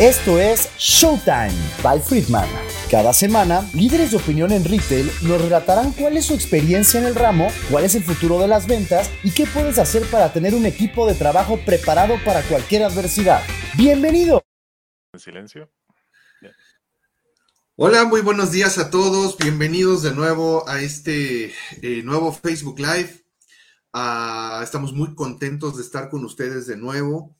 Esto es Showtime by Friedman. Cada semana, líderes de opinión en retail nos relatarán cuál es su experiencia en el ramo, cuál es el futuro de las ventas y qué puedes hacer para tener un equipo de trabajo preparado para cualquier adversidad. Bienvenido. En silencio. Hola, muy buenos días a todos. Bienvenidos de nuevo a este eh, nuevo Facebook Live. Ah, estamos muy contentos de estar con ustedes de nuevo.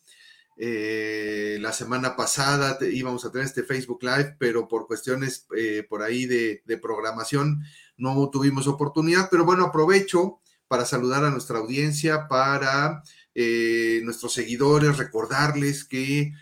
Eh, la semana pasada íbamos a tener este Facebook Live, pero por cuestiones eh, por ahí de, programación no tuvimos oportunidad. Pero bueno, aprovecho para saludar a nuestra audiencia, para eh, nuestros seguidores, recordarles que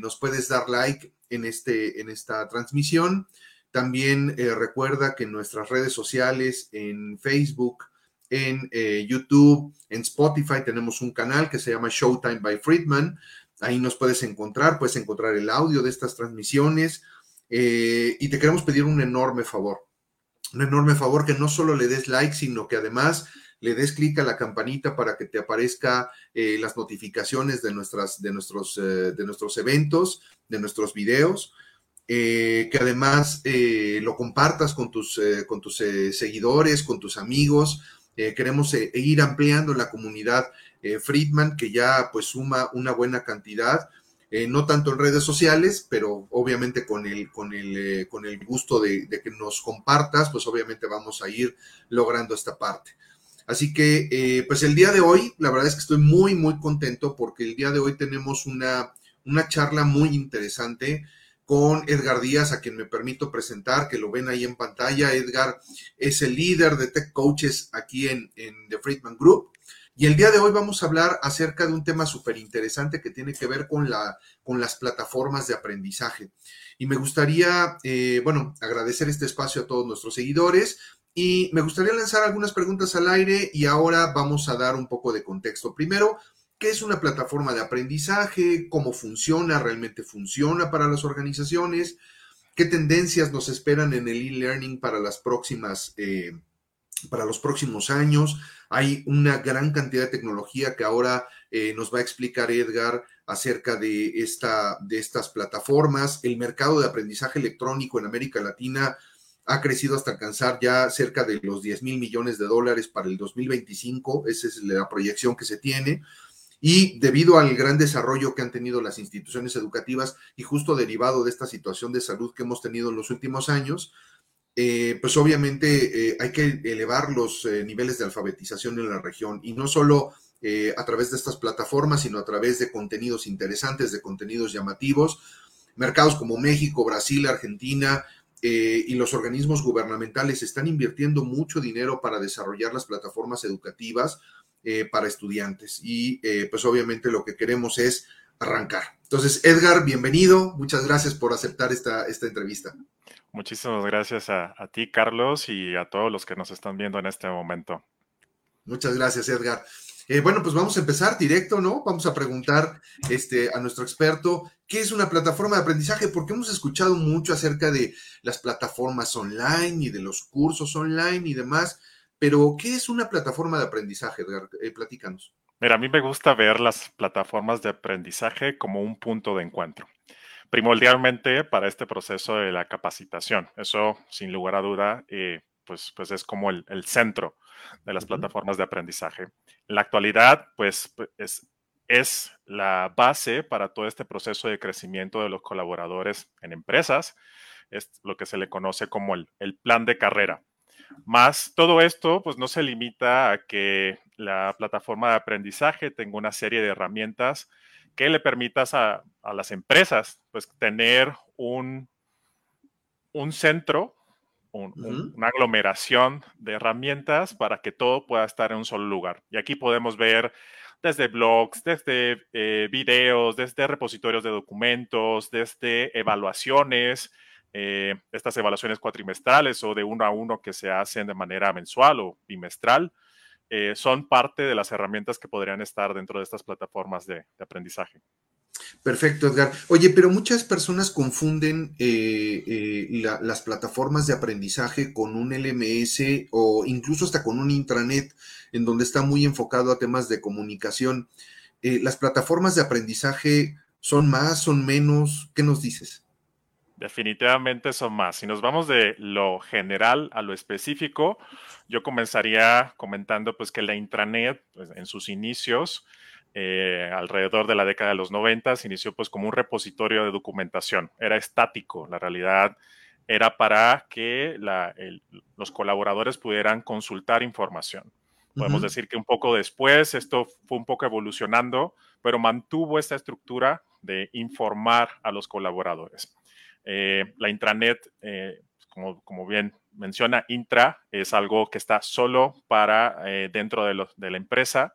nos puedes dar like en, este, en esta transmisión. También recuerda que en nuestras redes sociales, en Facebook, en YouTube, en Spotify tenemos un canal que se llama Showtime by Friedman. Ahí nos puedes encontrar, puedes encontrar el audio de estas transmisiones eh, y te queremos pedir un enorme favor. Un enorme favor que no solo le des like, sino que además le des clic a la campanita para que te aparezca eh, las notificaciones de, nuestras, de, nuestros, de nuestros eventos, de nuestros videos. que además lo compartas con tus, con tus seguidores, con tus amigos, eh, queremos eh, ir ampliando la comunidad eh, Friedman, que ya pues suma una buena cantidad, no tanto en redes sociales, pero obviamente con el, con el, con el gusto de, que nos compartas, pues obviamente vamos a ir logrando esta parte. Así que, pues el día de hoy, la verdad es que estoy muy, muy contento porque el día de hoy tenemos una, una charla muy interesante con Edgar Díaz, a quien me permito presentar, que lo ven ahí en pantalla. Edgar es el líder de Tech Coaches aquí en, The Friedman Group. Y el día de hoy vamos a hablar acerca de un tema súper interesante que tiene que ver con, la, con las plataformas de aprendizaje. Y me gustaría, eh, bueno, agradecer este espacio a todos nuestros seguidores y me gustaría lanzar algunas preguntas al aire y ahora vamos a dar un poco de contexto. Primero, ¿Qué es una plataforma de aprendizaje? ¿Cómo funciona? ¿Realmente funciona para las organizaciones? ¿Qué tendencias nos esperan en el e-learning para las próximas, eh, para los próximos años? Hay una gran cantidad de tecnología que ahora eh, nos va a explicar Edgar acerca de, esta, de estas plataformas. El mercado de aprendizaje electrónico en América Latina ha crecido hasta alcanzar ya cerca de los 10 mil millones de dólares para el 2025. Esa es la proyección que se tiene. Y debido al gran desarrollo que han tenido las instituciones educativas y justo derivado de esta situación de salud que hemos tenido en los últimos años, eh, pues obviamente eh, hay que elevar los eh, niveles de alfabetización en la región y no solo a través de estas plataformas, sino a través de contenidos interesantes, de contenidos llamativos. Mercados como México, Brasil, Argentina y los organismos gubernamentales están invirtiendo mucho dinero para desarrollar las plataformas educativas para estudiantes. Y pues obviamente lo que queremos es arrancar. Entonces, Edgar, bienvenido. Muchas gracias por aceptar esta, esta entrevista. Muchísimas gracias a, ti, Carlos, y a todos los que nos están viendo en este momento. Muchas gracias, Edgar. Eh, bueno, pues vamos a empezar directo, ¿no? Vamos a preguntar este, a nuestro experto qué es una plataforma de aprendizaje, porque hemos escuchado mucho acerca de las plataformas online y de los cursos online y demás, pero, ¿qué es una plataforma de aprendizaje, Edgar? Eh, platícanos. Mira, a mí me gusta ver las plataformas de aprendizaje como un punto de encuentro, primordialmente para este proceso de la capacitación. Eso, sin lugar a duda, eh, pues, pues es como el, centro de las plataformas de aprendizaje. En la actualidad, pues es, es la base para todo este proceso de crecimiento de los colaboradores en empresas, es lo que se le conoce como el, el plan de carrera más todo esto, pues no se limita a que la plataforma de aprendizaje tenga una serie de herramientas que le permitas a, las empresas, pues tener un, un centro, una aglomeración de herramientas para que todo pueda estar en un solo lugar. Y aquí podemos ver desde blogs, desde eh, videos, desde repositorios de documentos, desde evaluaciones, eh, estas evaluaciones cuatrimestrales o de uno a uno que se hacen de manera mensual o bimestral, eh, son parte de las herramientas que podrían estar dentro de estas plataformas de, aprendizaje. Perfecto, Edgar. Oye, pero muchas personas confunden eh, las plataformas de aprendizaje con un LMS o incluso hasta con un intranet, en donde está muy enfocado a temas de comunicación. las plataformas de aprendizaje ¿Son más, son menos? ¿Qué nos dices? Definitivamente son más. Si nos vamos de lo general a lo específico, yo comenzaría comentando pues que la intranet pues, en sus inicios, eh, alrededor de la década de los 90, se inició pues como un repositorio de documentación. Era estático, la realidad era para que los colaboradores pudieran consultar información. Podemos decir que un poco después esto fue un poco evolucionando, pero mantuvo esta estructura de informar a los colaboradores. Eh, la intranet, eh, como, bien menciona, intra es algo que está solo para eh, dentro de, de, la empresa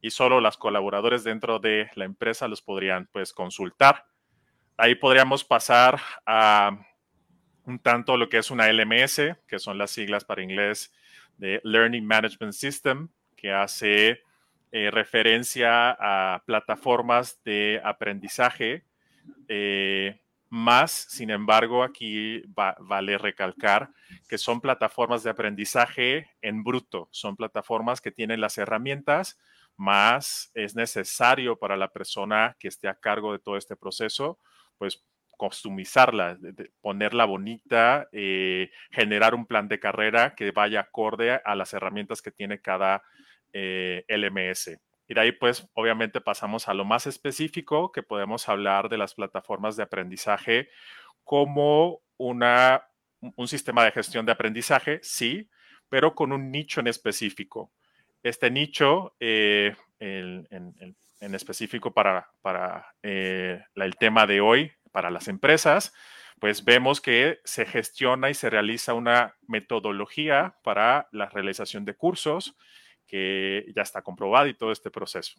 y solo los colaboradores dentro de la empresa los podrían pues consultar. Ahí podríamos pasar a un tanto lo que es una LMS, que son las siglas para inglés de Learning Management System, que hace eh, referencia a plataformas de aprendizaje. Eh, más, sin embargo, aquí vale recalcar que son plataformas de aprendizaje en bruto, son plataformas que tienen las herramientas, más es necesario para la persona que esté a cargo de todo este proceso, pues customizarla, ponerla bonita, eh, generar un plan de carrera que vaya acorde a las herramientas que tiene cada eh, LMS. Y de ahí, pues, obviamente pasamos a lo más específico, que podemos hablar de las plataformas de aprendizaje como una, un sistema de gestión de aprendizaje, sí, pero con un nicho en específico. Este nicho, eh, en, específico para, para el tema de hoy, para las empresas, pues vemos que se gestiona y se realiza una metodología para la realización de cursos que ya está comprobada y todo este proceso.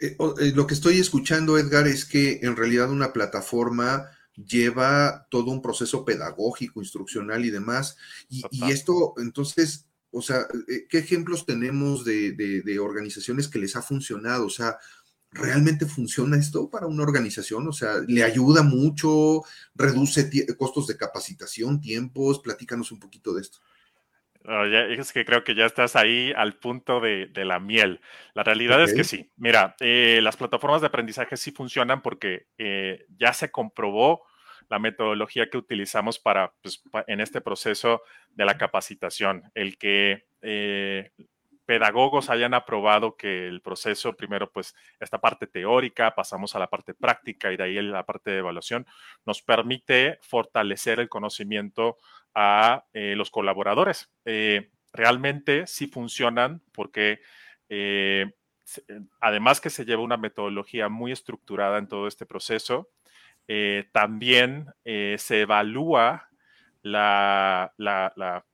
Eh, eh, lo que estoy escuchando, Edgar, es que en realidad una plataforma lleva todo un proceso pedagógico, instruccional y demás. Y, esto, entonces, o sea, eh, ¿qué ejemplos tenemos de, de, organizaciones que les ha funcionado? O sea, ¿realmente funciona esto para una organización? O sea, ¿le ayuda mucho? ¿Reduce costos de capacitación, tiempos? Platícanos un poquito de esto. Es que creo que ya estás ahí al punto de, la miel. La realidad es que sí. Mira, eh, las plataformas de aprendizaje sí funcionan porque eh, ya se comprobó la metodología que utilizamos para, pues, en este proceso de la capacitación. El que eh, pedagogos hayan aprobado que el proceso, primero, pues esta parte teórica, pasamos a la parte práctica y de ahí la parte de evaluación, nos permite fortalecer el conocimiento a eh, los colaboradores. Eh, realmente sí funcionan porque eh, además que se lleva una metodología muy estructurada en todo este proceso, también se evalúa la, la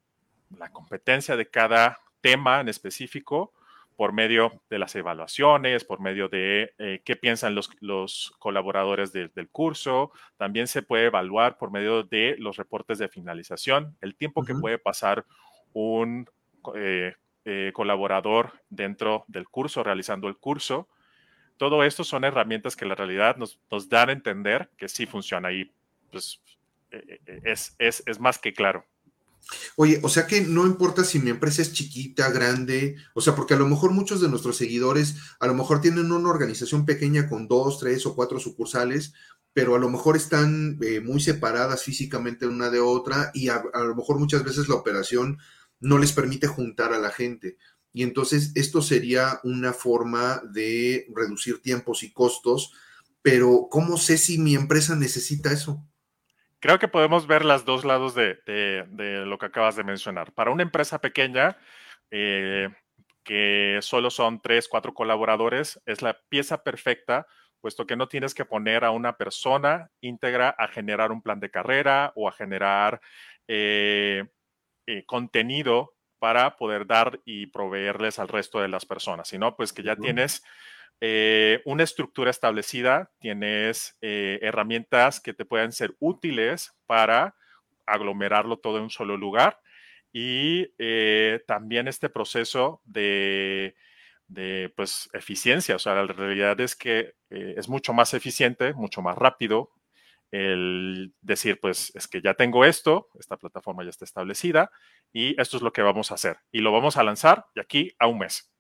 competencia de cada tema en específico por medio de las evaluaciones, por medio de eh, qué piensan los, colaboradores del curso. También se puede evaluar por medio de los reportes de finalización, el tiempo que puede pasar un eh, eh, colaborador dentro del curso, realizando el curso. Todo esto son herramientas que la realidad nos, dan a entender que sí funciona y pues es, es más que claro. Oye, o sea que no importa si mi empresa es chiquita, grande, o sea, porque a lo mejor muchos de nuestros seguidores a lo mejor tienen una organización pequeña con dos, tres o cuatro sucursales, pero a lo mejor están eh, muy separadas físicamente una de otra y a, lo mejor muchas veces la operación no les permite juntar a la gente. Y entonces esto sería una forma de reducir tiempos y costos, pero ¿cómo sé si mi empresa necesita eso? Creo que podemos ver los dos lados de, lo que acabas de mencionar. Para una empresa pequeña, eh, que solo son tres, cuatro colaboradores, es la pieza perfecta, puesto que no tienes que poner a una persona íntegra a generar un plan de carrera o a generar eh, eh, contenido para poder dar y proveerles al resto de las personas, sino pues que ya tienes eh, una estructura establecida, tienes eh, herramientas que te pueden ser útiles para aglomerarlo todo en un solo lugar y eh, también este proceso de, pues, eficiencia. O sea, la realidad es que es mucho más eficiente, mucho más rápido el decir, pues es que ya tengo esto, esta plataforma ya está establecida y esto es lo que vamos a hacer y lo vamos a lanzar de aquí a un mes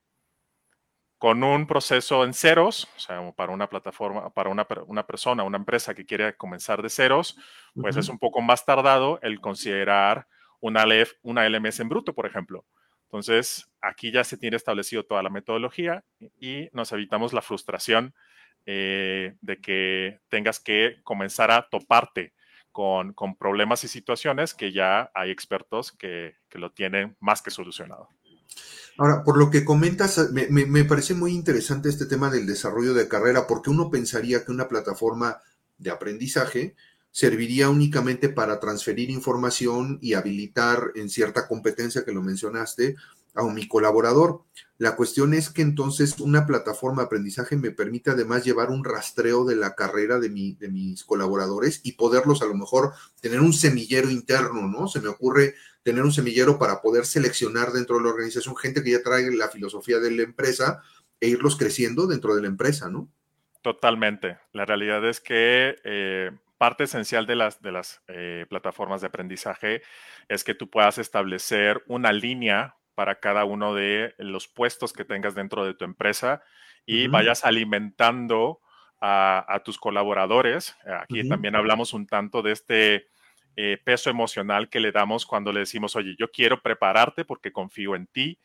con un proceso en ceros, o sea, para una plataforma, para una, una persona, una empresa que quiere comenzar de ceros, pues es un poco más tardado el considerar una, una LMS en bruto, por ejemplo. Entonces, aquí ya se tiene establecido toda la metodología y nos evitamos la frustración eh, de que tengas que comenzar a toparte con, problemas y situaciones que ya hay expertos que, que lo tienen más que solucionado. Ahora, por lo que comentas, me, parece muy interesante este tema del desarrollo de carrera, porque uno pensaría que una plataforma de aprendizaje serviría únicamente para transferir información y habilitar en cierta competencia que lo mencionaste a mi colaborador. La cuestión es que entonces una plataforma de aprendizaje me permite además llevar un rastreo de la carrera de, mi, de mis colaboradores y poderlos a lo mejor tener un semillero interno, ¿no? Se me ocurre tener un semillero para poder seleccionar dentro de la organización gente que ya trae la filosofía de la empresa e irlos creciendo dentro de la empresa, ¿no? Totalmente. La realidad es que eh, parte esencial de las, de las eh, plataformas de aprendizaje es que tú puedas establecer una línea para cada uno de los puestos que tengas dentro de tu empresa y vayas alimentando a, tus colaboradores. Aquí también hablamos un tanto de este eh, peso emocional que le damos cuando le decimos, oye, yo quiero prepararte porque confío en ti,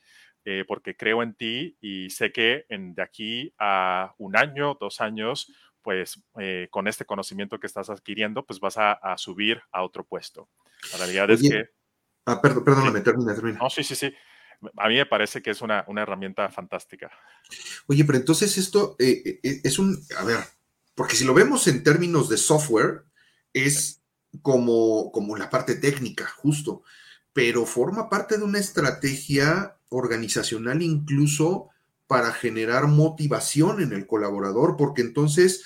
eh, porque creo en ti y sé que en, de aquí a un año, dos años, pues eh, con este conocimiento que estás adquiriendo, pues vas a, subir a otro puesto. La realidad es que... Ah, perdón, perdóname, termina, termina. No, sí, sí, sí. A mí me parece que es una, una herramienta fantástica. Oye, pero entonces esto es un, a ver, porque si lo vemos en términos de software, es como, como la parte técnica, justo, pero forma parte de una estrategia organizacional incluso para generar motivación en el colaborador, porque entonces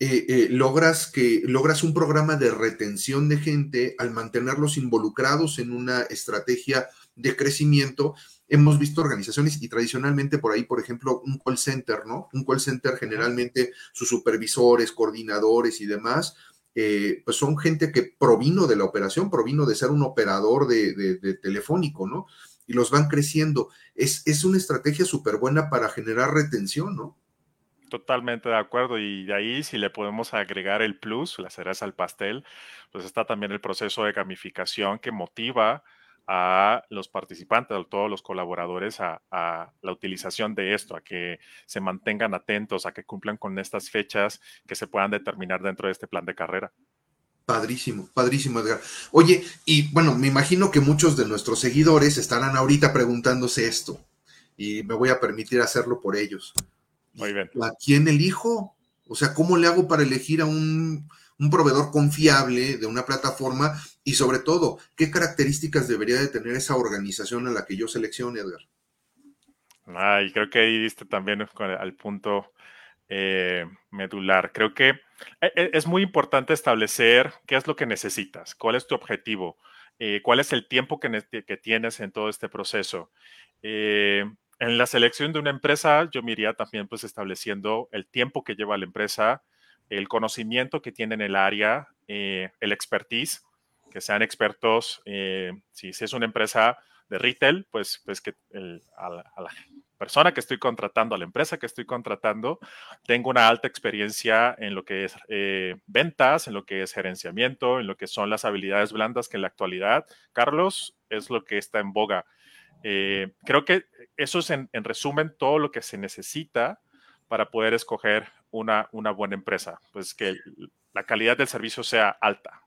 eh, eh, logras que logras un programa de retención de gente al mantenerlos involucrados en una estrategia de crecimiento. Hemos visto organizaciones y tradicionalmente por ahí, por ejemplo, un call center, ¿no? Un call center generalmente sus supervisores, coordinadores y demás eh, pues son gente que provino de la operación, provino de ser un operador de, telefónico, ¿no? Y los van creciendo. Es, es una estrategia súper buena para generar retención, ¿no? Totalmente de acuerdo. Y de ahí, si le podemos agregar el plus, la cereza al pastel, pues está también el proceso de gamificación que motiva a los participantes, a todos los colaboradores, a, la utilización de esto, a que se mantengan atentos, a que cumplan con estas fechas que se puedan determinar dentro de este plan de carrera. Padrísimo, padrísimo, Edgar. Oye, y bueno, me imagino que muchos de nuestros seguidores estarán ahorita preguntándose esto, y me voy a permitir hacerlo por ellos. Muy bien. ¿A quién elijo? O sea, ¿cómo le hago para elegir a un, un proveedor confiable de una plataforma y sobre todo, ¿qué características debería de tener esa organización a la que yo seleccione, Edgar? Ah, y creo que ahí diste también al punto eh, medular. Creo que e, e, es muy importante establecer qué es lo que necesitas, cuál es tu objetivo, eh, cuál es el tiempo que, tienes en todo este proceso. Eh, en la selección de una empresa, yo me iría también pues estableciendo el tiempo que lleva la empresa, el conocimiento que tiene en el área, el expertise que sean expertos, eh, si, es una empresa de retail, pues, pues que a, la, persona que estoy contratando, a la empresa que estoy contratando, tengo una alta experiencia en lo que es eh, ventas, en lo que es gerenciamiento, en lo que son las habilidades blandas que en la actualidad, Carlos, es lo que está en boga. Eh, creo que eso es en, resumen todo lo que se necesita para poder escoger una, una buena empresa, pues que la calidad del servicio sea alta.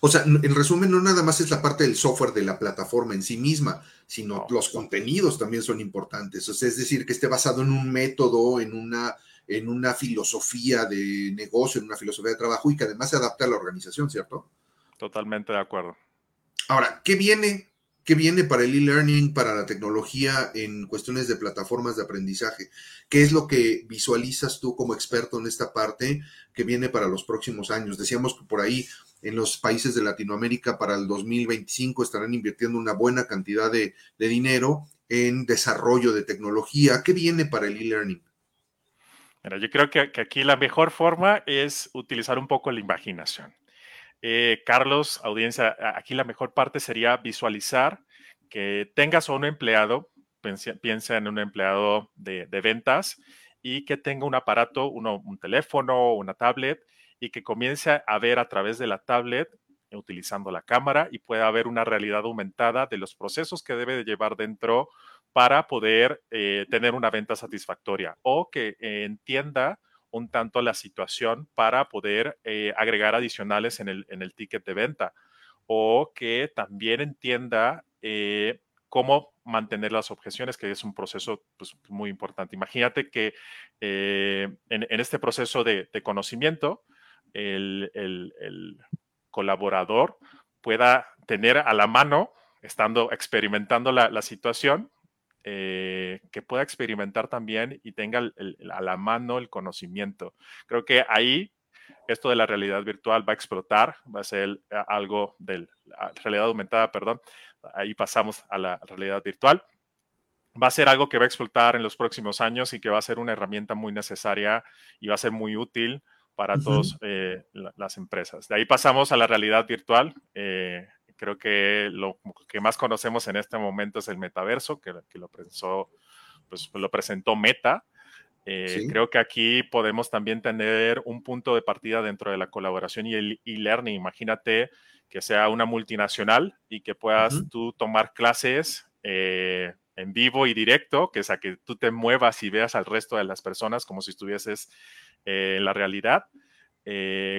O sea, en resumen, no nada más es la parte del software de la plataforma en sí misma, sino los contenidos también son importantes. O sea, es decir, que esté basado en un método, en una, en una filosofía de negocio, en una filosofía de trabajo y que además se adapte a la organización, ¿cierto? Totalmente de acuerdo. Ahora, ¿qué viene? ¿Qué viene para el e-learning, para la tecnología en cuestiones de plataformas de aprendizaje? ¿Qué es lo que visualizas tú como experto en esta parte que viene para los próximos años? Decíamos que por ahí en los países de Latinoamérica para el 2025 estarán invirtiendo una buena cantidad de, dinero en desarrollo de tecnología. ¿Qué viene para el e-learning? yo creo que, aquí la mejor forma es utilizar un poco la imaginación. Eh, Carlos, audiencia, aquí la mejor parte sería visualizar que tengas a un empleado piensa en un empleado de, ventas y que tenga un aparato, un teléfono, una tablet y que comience a ver a través de la tablet utilizando la cámara y pueda ver una realidad aumentada de los procesos que debe de llevar dentro para poder eh, tener una venta satisfactoria o que entienda un tanto la situación para poder eh, agregar adicionales en el, en el, ticket de venta o que también entienda eh, cómo mantener las objeciones, que es un proceso pues, muy importante. Imagínate que en, este proceso de, conocimiento, el, el, colaborador pueda tener a la mano, estando experimentando la, la situación, eh, que pueda experimentar también y tenga a la mano el conocimiento. Creo que ahí esto de la realidad virtual va a explotar, va a ser algo de la realidad aumentada, perdón, ahí pasamos a la realidad virtual. Va a ser algo que va a explotar en los próximos años y que va a ser una herramienta muy necesaria y va a ser muy útil para todas eh, las empresas. De ahí pasamos a la realidad virtual. Eh, Creo que lo que más conocemos en este momento es el metaverso, que, lo, presentó, pues, lo presentó Meta. Eh, creo que aquí podemos también tener un punto de partida dentro de la colaboración y el e-learning. Imagínate que sea una multinacional y que puedas tú tomar clases eh, en vivo y directo, que sea que tú te muevas y veas al resto de las personas como si estuvieses eh, en la realidad,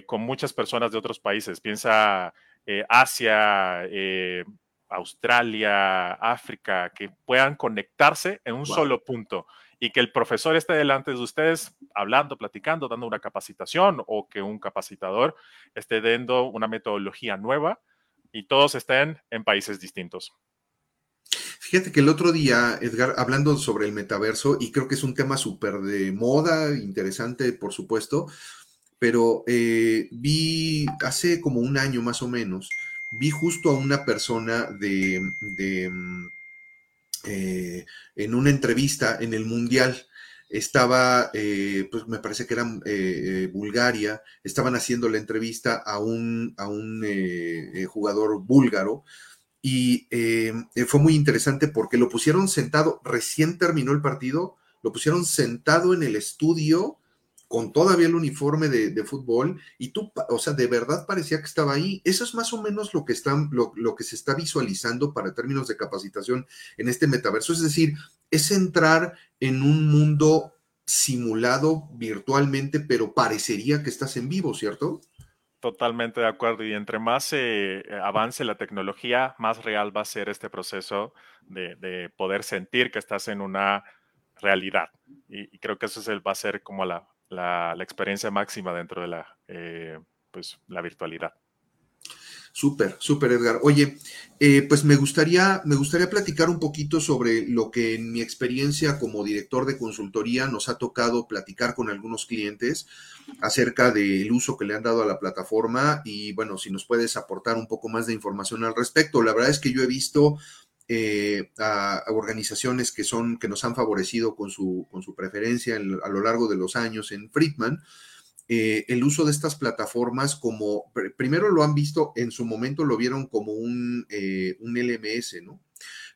con muchas personas de otros países. Piensa eh, Asia, eh, Australia, África, que puedan conectarse en un solo punto y que el profesor esté delante de ustedes hablando, platicando, dando una capacitación o que un capacitador esté dando una metodología nueva y todos estén en países distintos. Fíjate que el otro día, Edgar, hablando sobre el metaverso, y creo que es un tema súper de moda, interesante, por supuesto, pero eh, vi hace como un año más o menos, vi justo a una persona de, mm, eh, en una entrevista en el Mundial. Estaba, eh, pues me parece que era Bulgaria, estaban haciendo la entrevista a un, a un jugador búlgaro y fue muy interesante porque lo pusieron sentado, recién terminó el partido, lo pusieron sentado en el estudio con todavía el uniforme de, fútbol y tú, o sea, de verdad parecía que estaba ahí. Eso es más o menos lo que, están, lo, que se está visualizando para términos de capacitación en este metaverso. Es decir, es entrar en un mundo simulado virtualmente, pero parecería que estás en vivo, ¿cierto? Totalmente de acuerdo. Y entre más eh, avance la tecnología, más real va a ser este proceso de, poder sentir que estás en una realidad. Y, creo que eso es el, va a ser como la, experiencia máxima dentro de la, eh, pues, la virtualidad. Súper, súper Edgar. Oye, eh, pues me gustaría, me gustaría platicar un poquito sobre lo que en mi experiencia como director de consultoría nos ha tocado platicar con algunos clientes acerca del uso que le han dado a la plataforma y bueno, si nos puedes aportar un poco más de información al respecto. La verdad es que yo he visto eh, a, organizaciones que son, que nos han favorecido con su, con su preferencia a lo largo de los años en Friedman, eh, el uso de estas plataformas como, primero lo han visto, en su momento lo vieron como un, eh, un LMS, ¿no?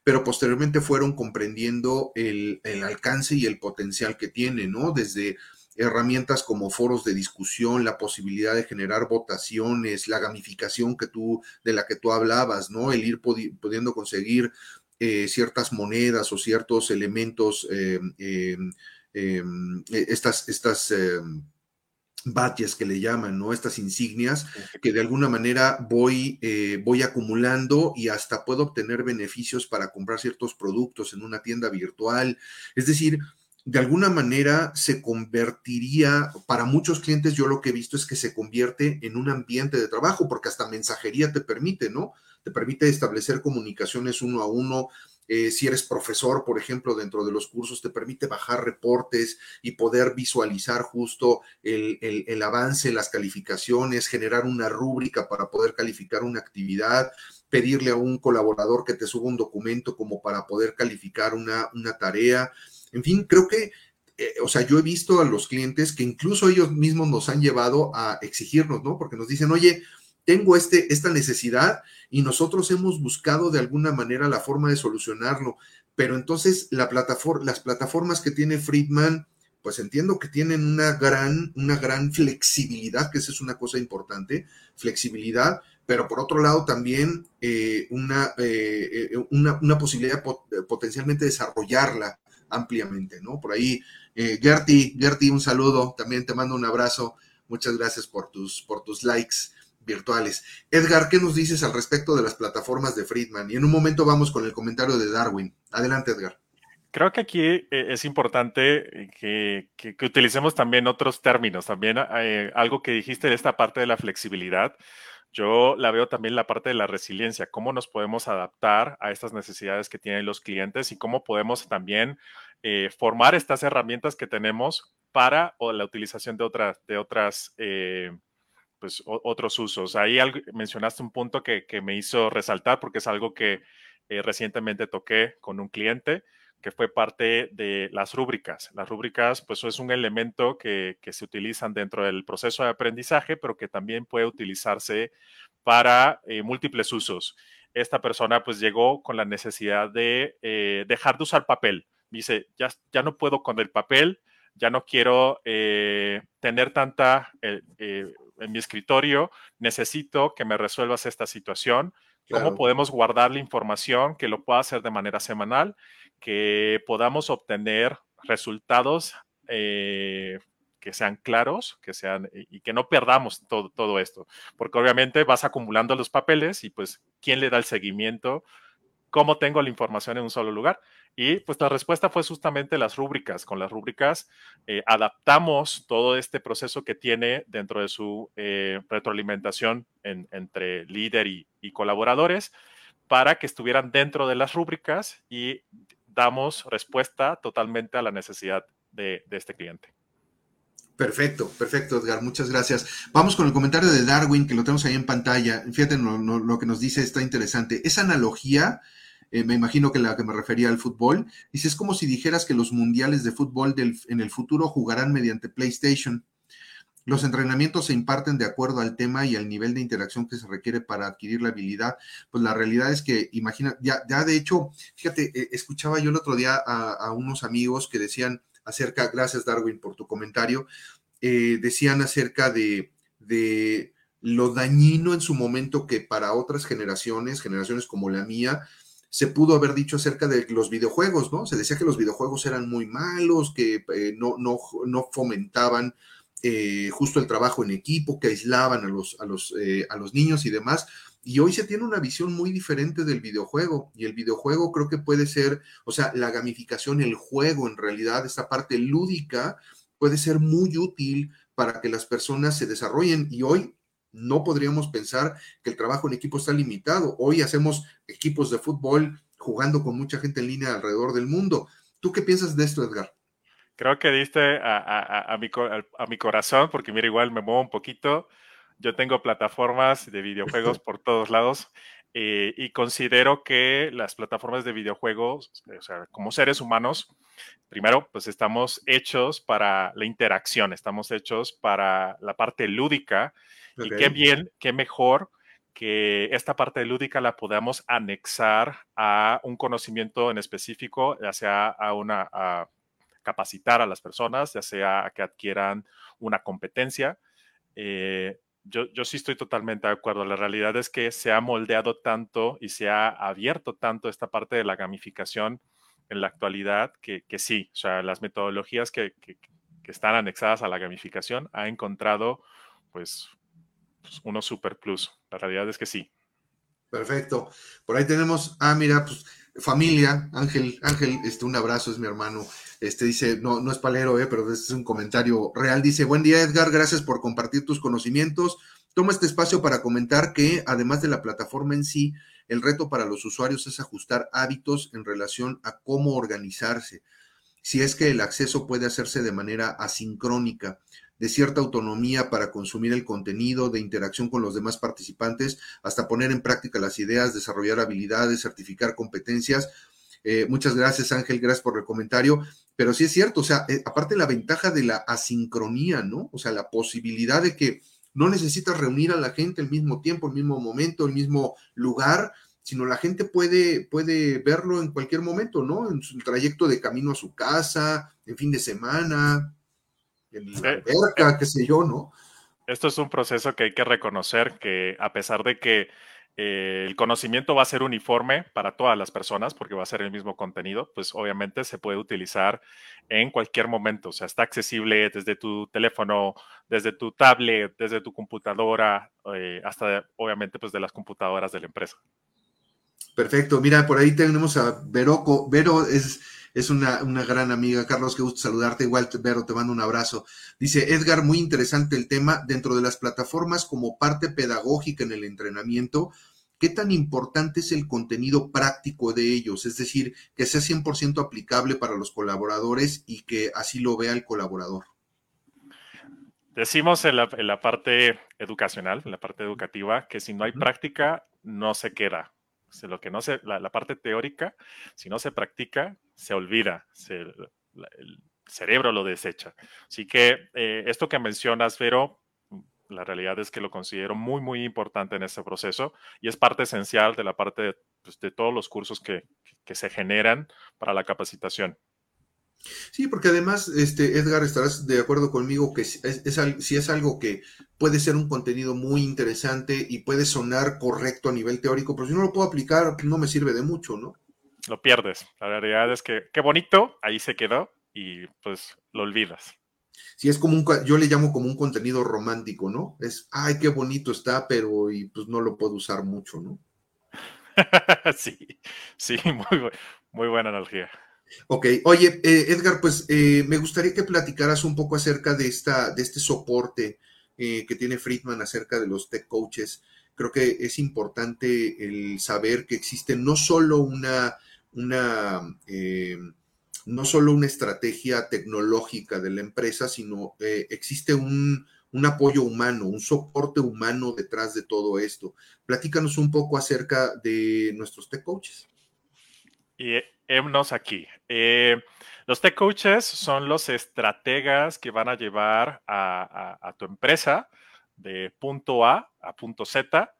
Pero posteriormente fueron comprendiendo el, el, alcance y el potencial que tiene, ¿no? Desde herramientas como foros de discusión, la posibilidad de generar votaciones, la gamificación que tú, de la que tú hablabas, ¿no? El ir pudiendo conseguir eh, ciertas monedas o ciertos elementos, eh, em, em, e, estas, estas em, badges que le llaman, ¿no? Estas insignias que de alguna manera voy, eh, voy acumulando y hasta puedo obtener beneficios para comprar ciertos productos en una tienda virtual. Es decir, de alguna manera se convertiría, para muchos clientes yo lo que he visto es que se convierte en un ambiente de trabajo, porque hasta mensajería te permite, ¿no? Te permite establecer comunicaciones uno a uno. Eh, si eres profesor, por ejemplo, dentro de los cursos, te permite bajar reportes y poder visualizar justo el, el avance, las calificaciones, generar una rúbrica para poder calificar una actividad, pedirle a un colaborador que te suba un documento como para poder calificar una, una tarea. En fin, creo que, eh, o sea, yo he visto a los clientes que incluso ellos mismos nos han llevado a exigirnos, ¿no? Porque nos dicen, oye, tengo este, esta necesidad y nosotros hemos buscado de alguna manera la forma de solucionarlo. Pero entonces la plataforma, las plataformas que tiene Friedman, pues entiendo que tienen una gran, una gran flexibilidad, que esa es una cosa importante, flexibilidad, pero por otro lado también eh, eh, una, una, posibilidad potencialmente desarrollarla ampliamente, ¿no? Por ahí, Gertie, Gertie, un saludo, también te mando un abrazo, muchas gracias por tus, por tus likes virtuales. Edgar, ¿qué nos dices al respecto de las plataformas de Friedman? Y en un momento vamos con el comentario de Darwin. Adelante, Edgar. Creo que aquí es importante que, que, utilicemos también otros términos, también algo que dijiste de esta parte de la flexibilidad yo la veo también la parte de la resiliencia, cómo nos podemos adaptar a estas necesidades que tienen los clientes y cómo podemos también eh, formar estas herramientas que tenemos para o la utilización de otras, de otras, eh, pues otros usos. Ahí mencionaste un punto que, me hizo resaltar porque es algo que eh, recientemente toqué con un cliente que fue parte de las rúbricas. Las rúbricas, pues es un elemento que, se utilizan dentro del proceso de aprendizaje, pero que también puede utilizarse para eh, múltiples usos. Esta persona pues llegó con la necesidad de eh, dejar de usar papel. Dice, ya, ya no puedo con el papel, ya no quiero eh, tener tanta en mi escritorio, necesito que me resuelvas esta situación. ¿Cómo podemos guardar la información que lo pueda hacer de manera semanal? Que podamos obtener resultados eh, que sean claros, que sean y que no perdamos todo, todo esto, porque obviamente vas acumulando los papeles y pues quién le da el seguimiento, cómo tengo la información en un solo lugar. Y pues la respuesta fue justamente las rúbricas. Con las rúbricas eh, adaptamos todo este proceso que tiene dentro de su eh, retroalimentación entre líder y, colaboradores para que estuvieran dentro de las rúbricas y damos respuesta totalmente a la necesidad de, este cliente. Perfecto, perfecto, Edgar, muchas gracias. Vamos con el comentario de Darwin, que lo tenemos ahí en pantalla. Fíjate lo, que nos dice, está interesante. Esa analogía, eh, me imagino que la que me refería al fútbol, dice, es como si dijeras que los mundiales de fútbol en el futuro jugarán mediante PlayStation. Los entrenamientos se imparten de acuerdo al tema y al nivel de interacción que se requiere para adquirir la habilidad. Pues la realidad es que, imagina, ya, ya de hecho, fíjate, eh, escuchaba yo el otro día a, unos amigos que decían acerca, gracias Darwin por tu comentario, eh, decían acerca de, de lo dañino en su momento que para otras generaciones, generaciones como la mía, se pudo haber dicho acerca de los videojuegos, ¿no? Se decía que los videojuegos eran muy malos, que eh, no, no, no fomentaban eh, justo el trabajo en equipo, que aislaban a los, a, los, eh, a los niños y demás. Y hoy se tiene una visión muy diferente del videojuego. Y el videojuego creo que puede ser, o sea, la gamificación, el juego en realidad, esta parte lúdica, puede ser muy útil para que las personas se desarrollen. Y hoy no podríamos pensar que el trabajo en equipo está limitado. Hoy hacemos equipos de fútbol jugando con mucha gente en línea alrededor del mundo. ¿Tú qué piensas de esto, Edgar? Creo que diste a, mi, a, mi, corazón, porque mira, igual me muevo un poquito. Yo tengo plataformas de videojuegos por todos lados eh, y considero que las plataformas de videojuegos, o sea, como seres humanos, primero, pues estamos hechos para la interacción, estamos hechos para la parte lúdica y qué bien, qué mejor que esta parte lúdica la podamos anexar a un conocimiento en específico, ya sea a una capacitar a las personas, ya sea que adquieran una competencia. Eh, yo, yo, sí estoy totalmente de acuerdo. La realidad es que se ha moldeado tanto y se ha abierto tanto esta parte de la gamificación en la actualidad que, que sí, o sea, las metodologías que, que, están anexadas a la gamificación ha encontrado pues, pues uno super plus. La realidad es que sí. Perfecto. Por ahí tenemos, ah, mira, pues familia, Ángel, Ángel, este, un abrazo, es mi hermano. Este dice, no, no es palero, eh, pero este es un comentario real. Dice, buen día, Edgar, gracias por compartir tus conocimientos. Toma este espacio para comentar que, además de la plataforma en sí, el reto para los usuarios es ajustar hábitos en relación a cómo organizarse. Si es que el acceso puede hacerse de manera asincrónica, de cierta autonomía para consumir el contenido, de interacción con los demás participantes, hasta poner en práctica las ideas, desarrollar habilidades, certificar competencias. Eh, muchas gracias, Ángel, gracias por el comentario. Pero sí es cierto, o sea, eh, aparte la ventaja de la asincronía, ¿no? O sea, la posibilidad de que no necesitas reunir a la gente al mismo tiempo, el mismo momento, el mismo lugar, sino la gente puede, puede verlo en cualquier momento, ¿no? En su trayecto de camino a su casa, en fin de semana, en la alberca, qué sé yo, ¿no? Esto es un proceso que hay que reconocer que a pesar de que eh, el conocimiento va a ser uniforme para todas las personas porque va a ser el mismo contenido, pues obviamente se puede utilizar en cualquier momento, o sea, está accesible desde tu teléfono, desde tu tablet, desde tu computadora, eh, hasta obviamente pues de las computadoras de la empresa. Perfecto, mira, por ahí tenemos a Veroco, Vero es es una, gran amiga. Carlos, qué gusto saludarte. Igual, Vero, te mando un abrazo. Dice Edgar, muy interesante el tema. Dentro de las plataformas como parte pedagógica en el entrenamiento, ¿qué tan importante es el contenido práctico de ellos? Es decir, que sea 100% aplicable para los colaboradores y que así lo vea el colaborador. Decimos en la, parte educacional, en la parte educativa, que si no hay práctica, no se queda lo que no se, la, parte teórica, si no se practica, se olvida, el cerebro lo desecha. Así que eh, esto que mencionas, Vero, la realidad es que lo considero muy, muy importante en este proceso y es parte esencial de la parte de, pues, todos los cursos que, que se generan para la capacitación. Sí, porque además, este, Edgar, estarás de acuerdo conmigo que es, si es algo que puede ser un contenido muy interesante y puede sonar correcto a nivel teórico, pero si no lo puedo aplicar, no me sirve de mucho, ¿no? Lo pierdes. La realidad es que qué bonito, ahí se quedó y pues lo olvidas. Sí, es como un, yo le llamo como un contenido romántico, ¿no? Es, ay, qué bonito está, pero y pues no lo puedo usar mucho, ¿no? sí, sí, muy, muy buena analogía. Ok, oye, eh, Edgar, pues eh, me gustaría que platicaras un poco acerca de, esta, de este soporte eh, que tiene Friedman acerca de los tech coaches. Creo que es importante el saber que existe no solo una, una no solo una estrategia tecnológica de la empresa, sino existe un, un apoyo humano, un soporte humano detrás de todo esto. Platícanos un poco acerca de nuestros tech coaches. Hemnos aquí. Eh, los tech coaches son los estrategas que van a llevar a, tu empresa de punto A a punto Z,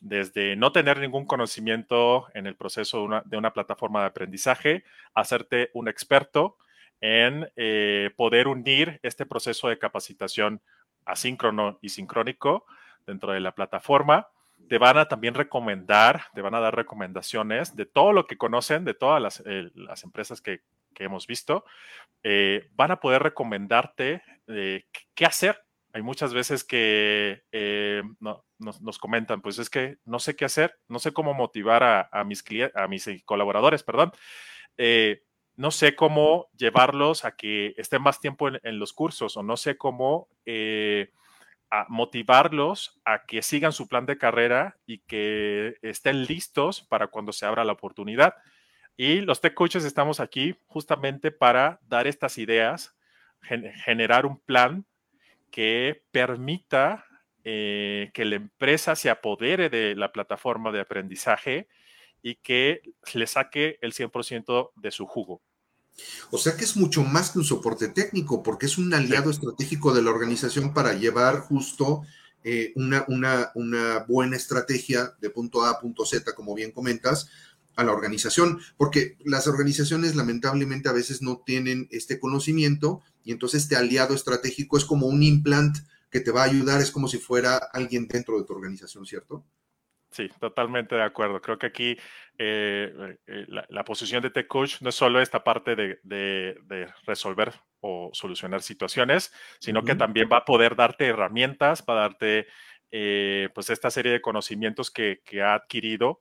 desde no tener ningún conocimiento en el proceso de una, plataforma de aprendizaje, hacerte un experto en eh, poder unir este proceso de capacitación asíncrono y sincrónico dentro de la plataforma te van a también recomendar, te van a dar recomendaciones de todo lo que conocen, de todas las, eh, empresas que, hemos visto. Eh, van a poder recomendarte eh, qué hacer. Hay muchas veces que nos, comentan, pues es que no sé qué hacer, no sé cómo motivar a, mis, a mis colaboradores, perdón. no sé cómo llevarlos a que estén más tiempo en, en los cursos o no sé cómo a motivarlos a que sigan su plan de carrera y que estén listos para cuando se abra la oportunidad. Y los tech coaches estamos aquí justamente para dar estas ideas, generar un plan que permita eh, que la empresa se apodere de la plataforma de aprendizaje y que le saque el 100% de su jugo. O sea que es mucho más que un soporte técnico, porque es un aliado estratégico de la organización para llevar justo eh, una, una, una, buena estrategia de punto A a punto Z, como bien comentas, a la organización, porque las organizaciones lamentablemente a veces no tienen este conocimiento y entonces este aliado estratégico es como un implant que te va a ayudar, es como si fuera alguien dentro de tu organización, ¿cierto? Sí, totalmente de acuerdo. Creo que aquí eh, eh, la, posición de Tech Coach no es solo esta parte de, resolver o solucionar situaciones, sino que también va a poder darte herramientas, va a darte eh, pues esta serie de conocimientos que, que ha adquirido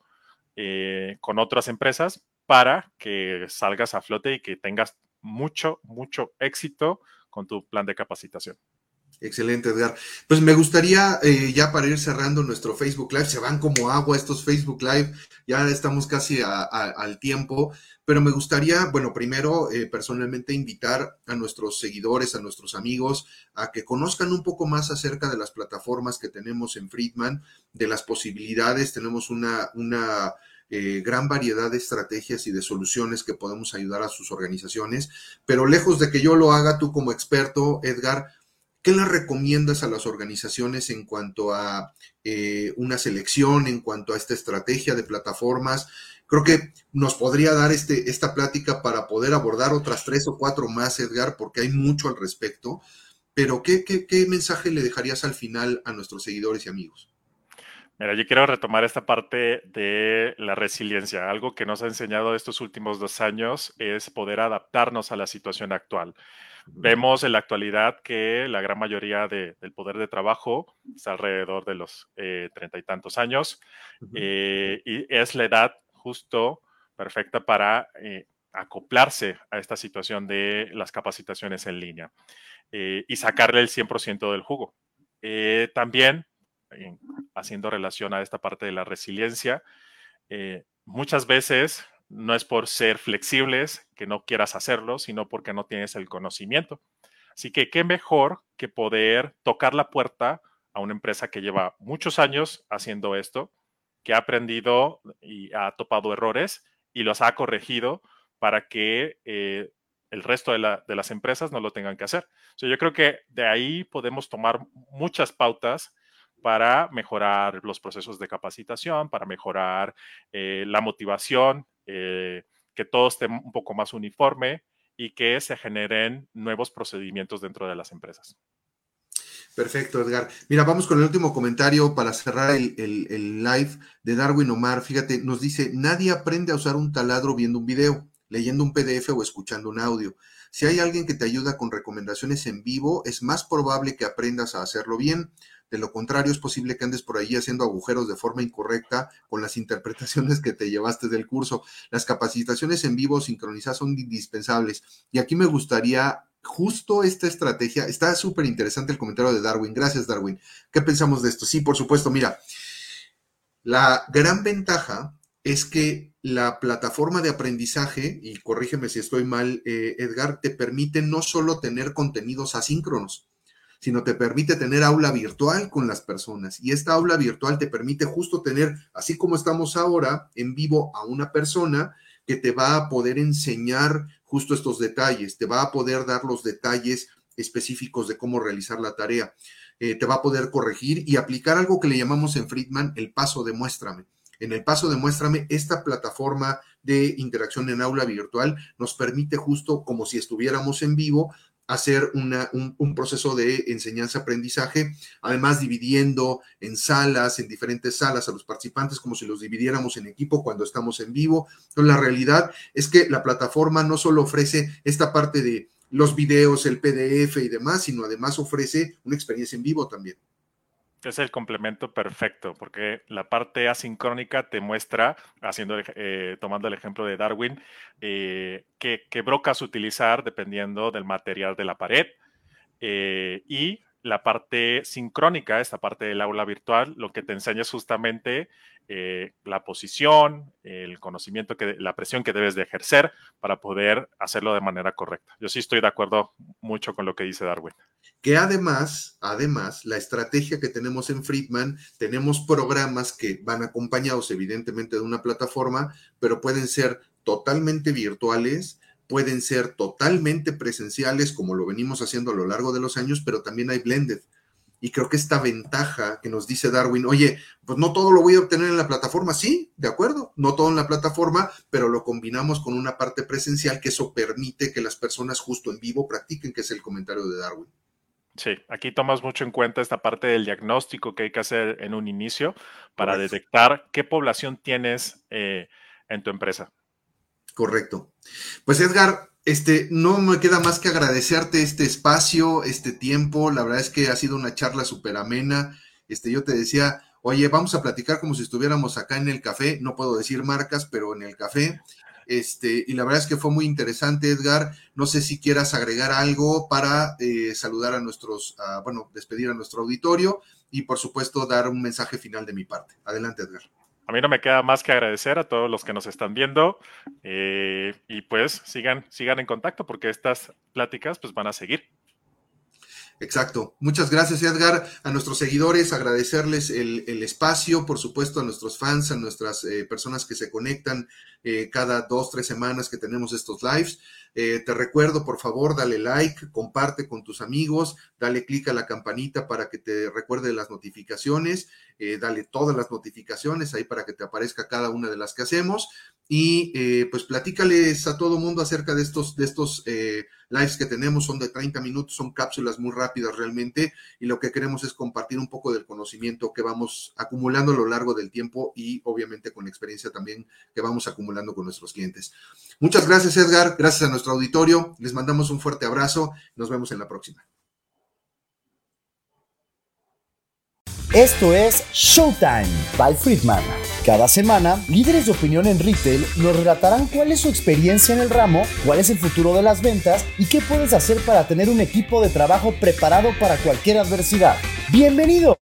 con otras empresas para que salgas a flote y que tengas mucho, mucho éxito con tu plan de capacitación. Excelente, Edgar. Pues me gustaría, eh, ya para ir cerrando nuestro Facebook Live, se van como agua estos Facebook Live, ya estamos casi al tiempo, pero me gustaría, bueno, primero eh, personalmente invitar a nuestros seguidores, a nuestros amigos, a que conozcan un poco más acerca de las plataformas que tenemos en Friedman, de las posibilidades, tenemos una, una eh, gran variedad de estrategias y de soluciones que podemos ayudar a sus organizaciones, pero lejos de que yo lo haga tú como experto, Edgar, ¿qué le recomiendas a las organizaciones en cuanto a eh, una selección, en cuanto a esta estrategia de plataformas? Creo que nos podría dar este, esta plática para poder abordar otras tres o cuatro más, Edgar, porque hay mucho al respecto. Pero, ¿qué, qué mensaje le dejarías al final a nuestros seguidores y amigos? Mira, yo quiero retomar esta parte de la resiliencia. Algo que nos ha enseñado estos últimos dos años es poder adaptarnos a la situación actual. Vemos en la actualidad que la gran mayoría del poder de trabajo está alrededor de los eh, treinta y tantos años eh, y es la edad justo perfecta para eh, acoplarse a esta situación de las capacitaciones en línea y sacarle el 100% del jugo. también haciendo relación a esta parte de la resiliencia, eh, muchas veces no es por ser flexibles que no quieras hacerlo, sino porque no tienes el conocimiento. Así que qué mejor que poder tocar la puerta a una empresa que lleva muchos años haciendo esto, que ha aprendido y ha topado errores y los ha corregido para que eh, el resto de, las empresas no lo tengan que hacer. yo creo que de ahí podemos tomar muchas pautas para mejorar los procesos de capacitación, para mejorar eh, la motivación, eh, que todo esté un poco más uniforme y que se generen nuevos procedimientos dentro de las empresas. Perfecto, Edgar. Mira, vamos con el último comentario para cerrar el, el, live de Darwin Omar. Fíjate, nos dice, nadie aprende a usar un taladro viendo un video, leyendo un PDF o escuchando un audio. Si hay alguien que te ayuda con recomendaciones en vivo, es más probable que aprendas a hacerlo bien. De lo contrario, es posible que andes por ahí haciendo agujeros de forma incorrecta con las interpretaciones que te llevaste del curso. Las capacitaciones en vivo sincronizadas son indispensables. Y aquí me gustaría justo esta estrategia. Está súper interesante el comentario de Darwin. Gracias, Darwin. ¿Qué pensamos de esto? Sí, por supuesto. Mira, la gran ventaja es que la plataforma de aprendizaje, y corrígeme si estoy mal, eh, Edgar, te permite no solo tener contenidos asíncronos, sino te permite tener aula virtual con las personas. Y esta aula virtual te permite justo tener, así como estamos ahora, en vivo a una persona que te va a poder enseñar justo estos detalles, te va a poder dar los detalles específicos de cómo realizar la tarea, eh, te va a poder corregir y aplicar algo que le llamamos en Friedman el paso demuéstrame. En el paso demuéstrame, esta plataforma de interacción en aula virtual nos permite justo como si estuviéramos en vivo hacer un, proceso de enseñanza-aprendizaje, además dividiendo en salas, en diferentes salas a los participantes, como si los dividiéramos en equipo cuando estamos en vivo. Entonces, la realidad es que la plataforma no solo ofrece esta parte de los videos, el PDF y demás, sino además ofrece una experiencia en vivo también. Es el complemento perfecto, porque la parte asincrónica te muestra, haciendo, eh, tomando el ejemplo de Darwin, eh, qué, brocas utilizar dependiendo del material de la pared. Eh, y la parte sincrónica, esta parte del aula virtual, lo que te enseña es justamente eh, la posición, el conocimiento, que, la presión que debes de ejercer para poder hacerlo de manera correcta. Yo sí estoy de acuerdo mucho con lo que dice Darwin. Que además, además, la estrategia que tenemos en Friedman, tenemos programas que van acompañados evidentemente de una plataforma, pero pueden ser totalmente virtuales, pueden ser totalmente presenciales, como lo venimos haciendo a lo largo de los años, pero también hay blended. Y creo que esta ventaja que nos dice Darwin, oye, pues no todo lo voy a obtener en la plataforma, sí, de acuerdo, no todo en la plataforma, pero lo combinamos con una parte presencial que eso permite que las personas justo en vivo practiquen, que es el comentario de Darwin. Sí, aquí tomas mucho en cuenta esta parte del diagnóstico que hay que hacer en un inicio para detectar qué población tienes eh, en tu empresa. Correcto. Pues Edgar, este, no me queda más que agradecerte este espacio, este tiempo. La verdad es que ha sido una charla súper amena. Este, yo te decía, oye, vamos a platicar como si estuviéramos acá en el café. No puedo decir marcas, pero en el café. Este, y la verdad es que fue muy interesante, Edgar. No sé si quieras agregar algo para eh, saludar a nuestros, bueno, despedir a nuestro auditorio y por supuesto dar un mensaje final de mi parte. Adelante, Edgar. A mí no me queda más que agradecer a todos los que nos están viendo eh, y pues sigan, sigan en contacto porque estas pláticas pues van a seguir. Exacto. Muchas gracias, Edgar. A nuestros seguidores, agradecerles el, espacio, por supuesto, a nuestros fans, a nuestras eh, personas que se conectan eh, cada dos, tres semanas que tenemos estos lives. Eh, te recuerdo, por favor, dale like, comparte con tus amigos, dale clic a la campanita para que te recuerde las notificaciones, dale todas las notificaciones ahí para que te aparezca cada una de las que hacemos y pues platícales a todo mundo acerca de estos, de estos lives que tenemos, son de 30 minutos, son cápsulas muy rápidas realmente y lo que queremos es compartir un poco del conocimiento que vamos acumulando a lo largo del tiempo y obviamente con experiencia también que vamos acumulando con nuestros clientes. Muchas gracias Edgar, gracias a nuestro auditorio, les mandamos un fuerte abrazo, nos vemos en la próxima. Esto es Showtime by Friedman. Cada semana, líderes de opinión en retail nos relatarán cuál es su experiencia en el ramo, cuál es el futuro de las ventas y qué puedes hacer para tener un equipo de trabajo preparado para cualquier adversidad. ¡Bienvenido!